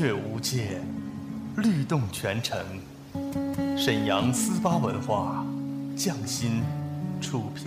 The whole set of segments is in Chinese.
乐无界，律动全城。沈阳思巴文化，匠心出品。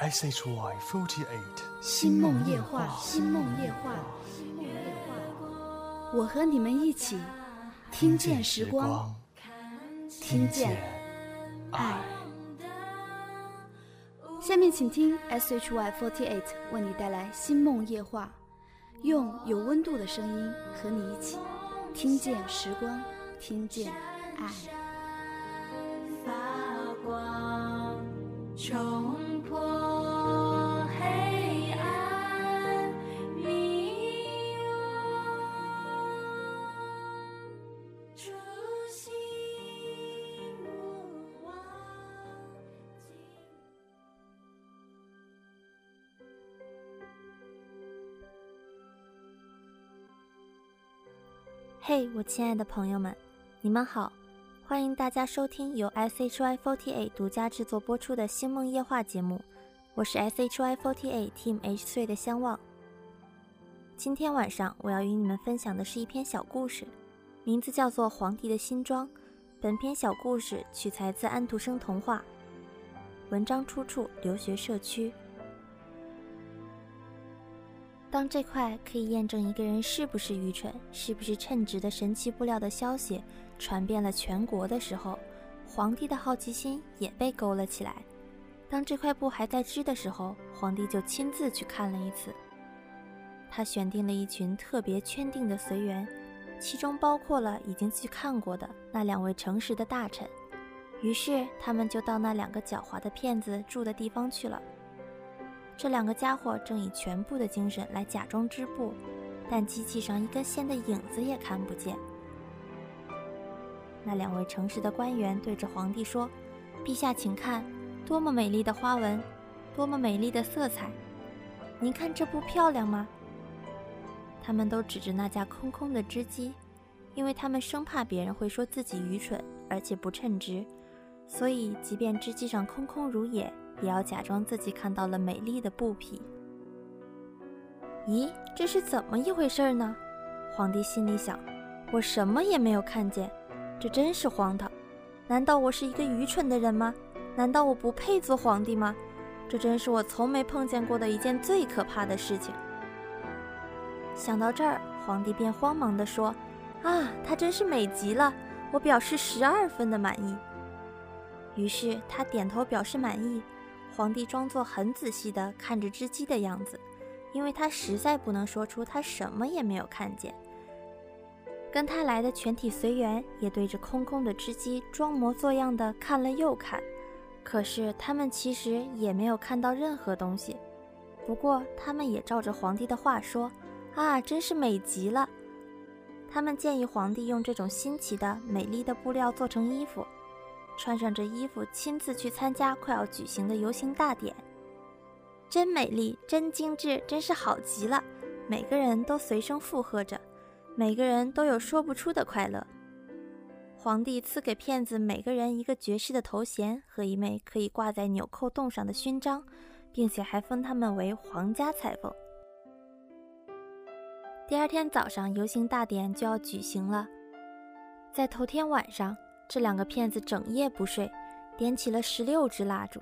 SHY Forty Eight，星梦夜话，星梦夜话，我和你们一起听见时光，听见爱。下面请听 SHY Forty Eight 为你带来星梦夜话，用有温度的声音和你一起听见时光，听见爱。发光，嘿我亲爱的朋友们，你们好！欢迎大家收听由 SHY48 独家制作播出的《星梦夜话》节目，我是 SHY48 Team H3 的相望。今天晚上我要与你们分享的是一篇小故事，名字叫做《皇帝的新装》。本篇小故事取材自安徒生童话，文章出处留学社区。当这块可以验证一个人是不是愚蠢、是不是称职的神奇布料的消息传遍了全国的时候，皇帝的好奇心也被勾了起来。当这块布还在织的时候，皇帝就亲自去看了一次。他选定了一群特别圈定的随员，其中包括了已经去看过的那两位诚实的大臣。于是他们就到那两个狡猾的骗子住的地方去了。这两个家伙正以全部的精神来假装织布，但机器上一根线的影子也看不见。那两位诚实的官员对着皇帝说：“陛下，请看，多么美丽的花纹，多么美丽的色彩！您看这布漂亮吗？”他们都指着那架空空的织机，因为他们生怕别人会说自己愚蠢而且不称职，所以即便织机上空空如也。也要假装自己看到了美丽的布匹。咦，这是怎么一回事呢？皇帝心里想：我什么也没有看见，这真是荒唐！难道我是一个愚蠢的人吗？难道我不配做皇帝吗？这真是我从没碰见过的一件最可怕的事情。想到这儿，皇帝便慌忙地说：“啊，她真是美极了！我表示十二分的满意。”于是他点头表示满意。皇帝装作很仔细地看着织机的样子，因为他实在不能说出他什么也没有看见。跟他来的全体随员也对着空空的织机装模作样的看了又看，可是他们其实也没有看到任何东西。不过他们也照着皇帝的话说：“啊，真是美极了！”他们建议皇帝用这种新奇的、美丽的布料做成衣服。穿上这衣服，亲自去参加快要举行的游行大典，真美丽，真精致，真是好极了！每个人都随声附和着，每个人都有说不出的快乐。皇帝赐给骗子每个人一个爵士的头衔和一枚可以挂在纽扣洞上的勋章，并且还封他们为皇家裁缝。第二天早上，游行大典就要举行了，在头天晚上。这两个骗子整夜不睡，点起了十六支蜡烛。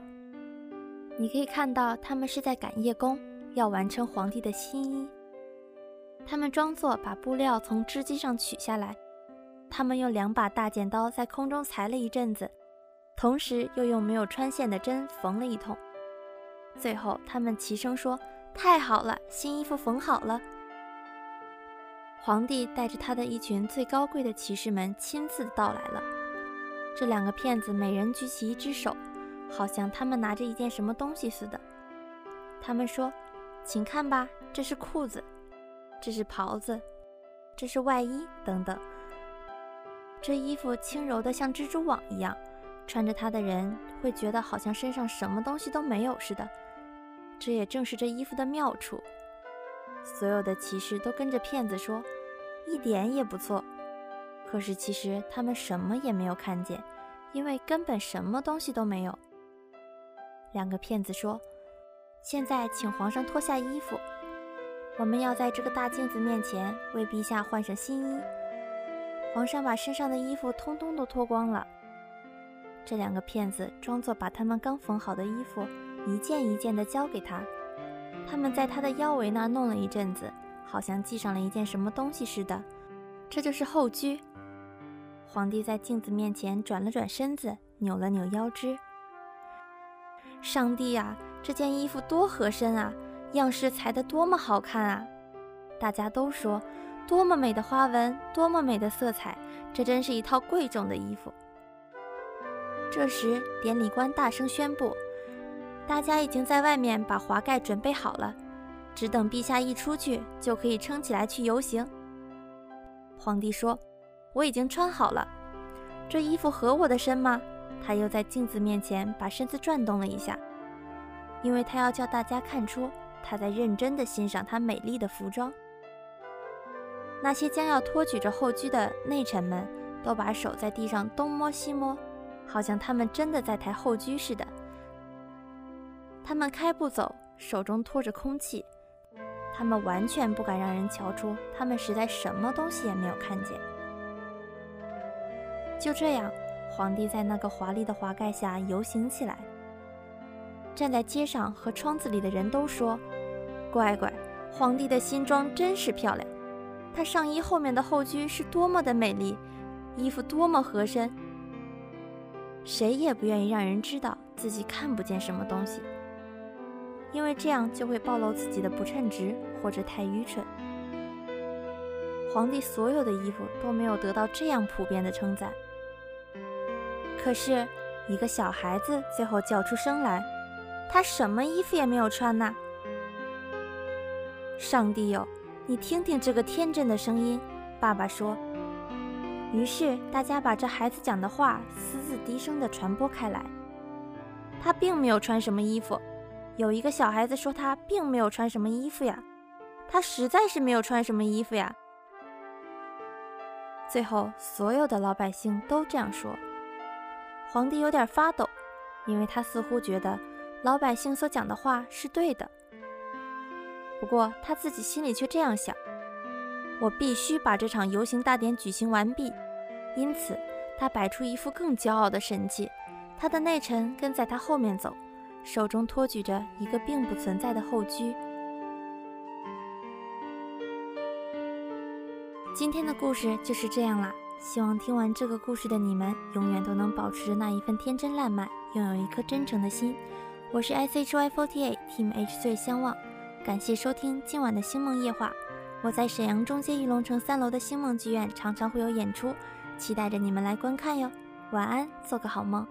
你可以看到，他们是在赶夜工，要完成皇帝的新衣。他们装作把布料从织机上取下来，他们用两把大剪刀在空中裁了一阵子，同时又用没有穿线的针缝了一通。最后，他们齐声说：“太好了，新衣服缝好了。”皇帝带着他的一群最高贵的骑士们亲自到来了。这两个骗子每人举起一只手，好像他们拿着一件什么东西似的。他们说：“请看吧，这是裤子，这是袍子，这是外衣，等等。这衣服轻柔的像蜘蛛网一样，穿着它的人会觉得好像身上什么东西都没有似的。这也正是这衣服的妙处。”所有的骑士都跟着骗子说：“一点也不错。”可是其实他们什么也没有看见，因为根本什么东西都没有。两个骗子说：“现在请皇上脱下衣服，我们要在这个大镜子面前为陛下换上新衣。”皇上把身上的衣服通通都脱光了。这两个骗子装作把他们刚缝好的衣服一件一件地交给他。他们在他的腰围那弄了一阵子，好像系上了一件什么东西似的。这就是后居。皇帝在镜子面前转了转身子，扭了扭腰肢。上帝呀，这件衣服多合身啊，样式裁得多么好看啊！大家都说，多么美的花纹，多么美的色彩，这真是一套贵重的衣服。这时，典礼官大声宣布。大家已经在外面把华盖准备好了，只等陛下一出去，就可以撑起来去游行。皇帝说：“我已经穿好了，这衣服合我的身吗？”他又在镜子面前把身子转动了一下，因为他要叫大家看出他在认真地欣赏他美丽的服装。那些将要托举着后裾的内臣们都把手在地上东摸西摸，好像他们真的在抬后裾似的。他们开步走，手中托着空气。他们完全不敢让人瞧出，他们实在什么东西也没有看见。就这样，皇帝在那个华丽的华盖下游行起来。站在街上和窗子里的人都说：“乖乖，皇帝的新装真是漂亮。他上衣后面的后裾是多么的美丽，衣服多么合身。谁也不愿意让人知道自己看不见什么东西。”因为这样就会暴露自己的不称职或者太愚蠢。皇帝所有的衣服都没有得到这样普遍的称赞。可是，一个小孩子最后叫出声来：“他什么衣服也没有穿呐！”上帝哟，你听听这个天真的声音，爸爸说。于是大家把这孩子讲的话私自低声地传播开来。他并没有穿什么衣服。有一个小孩子说：“他并没有穿什么衣服呀，他实在是没有穿什么衣服呀。”最后，所有的老百姓都这样说。皇帝有点发抖，因为他似乎觉得老百姓所讲的话是对的。不过他自己心里却这样想：“我必须把这场游行大典举行完毕。”因此，他摆出一副更骄傲的神气。他的内臣跟在他后面走。手中托举着一个并不存在的后居。今天的故事就是这样啦，希望听完这个故事的你们，永远都能保持着那一份天真烂漫，拥有一颗真诚的心。我是 S H Y Forty Eight Team H 最相望，感谢收听今晚的星梦夜话。我在沈阳中街玉龙城三楼的星梦剧院常常会有演出，期待着你们来观看哟。晚安，做个好梦。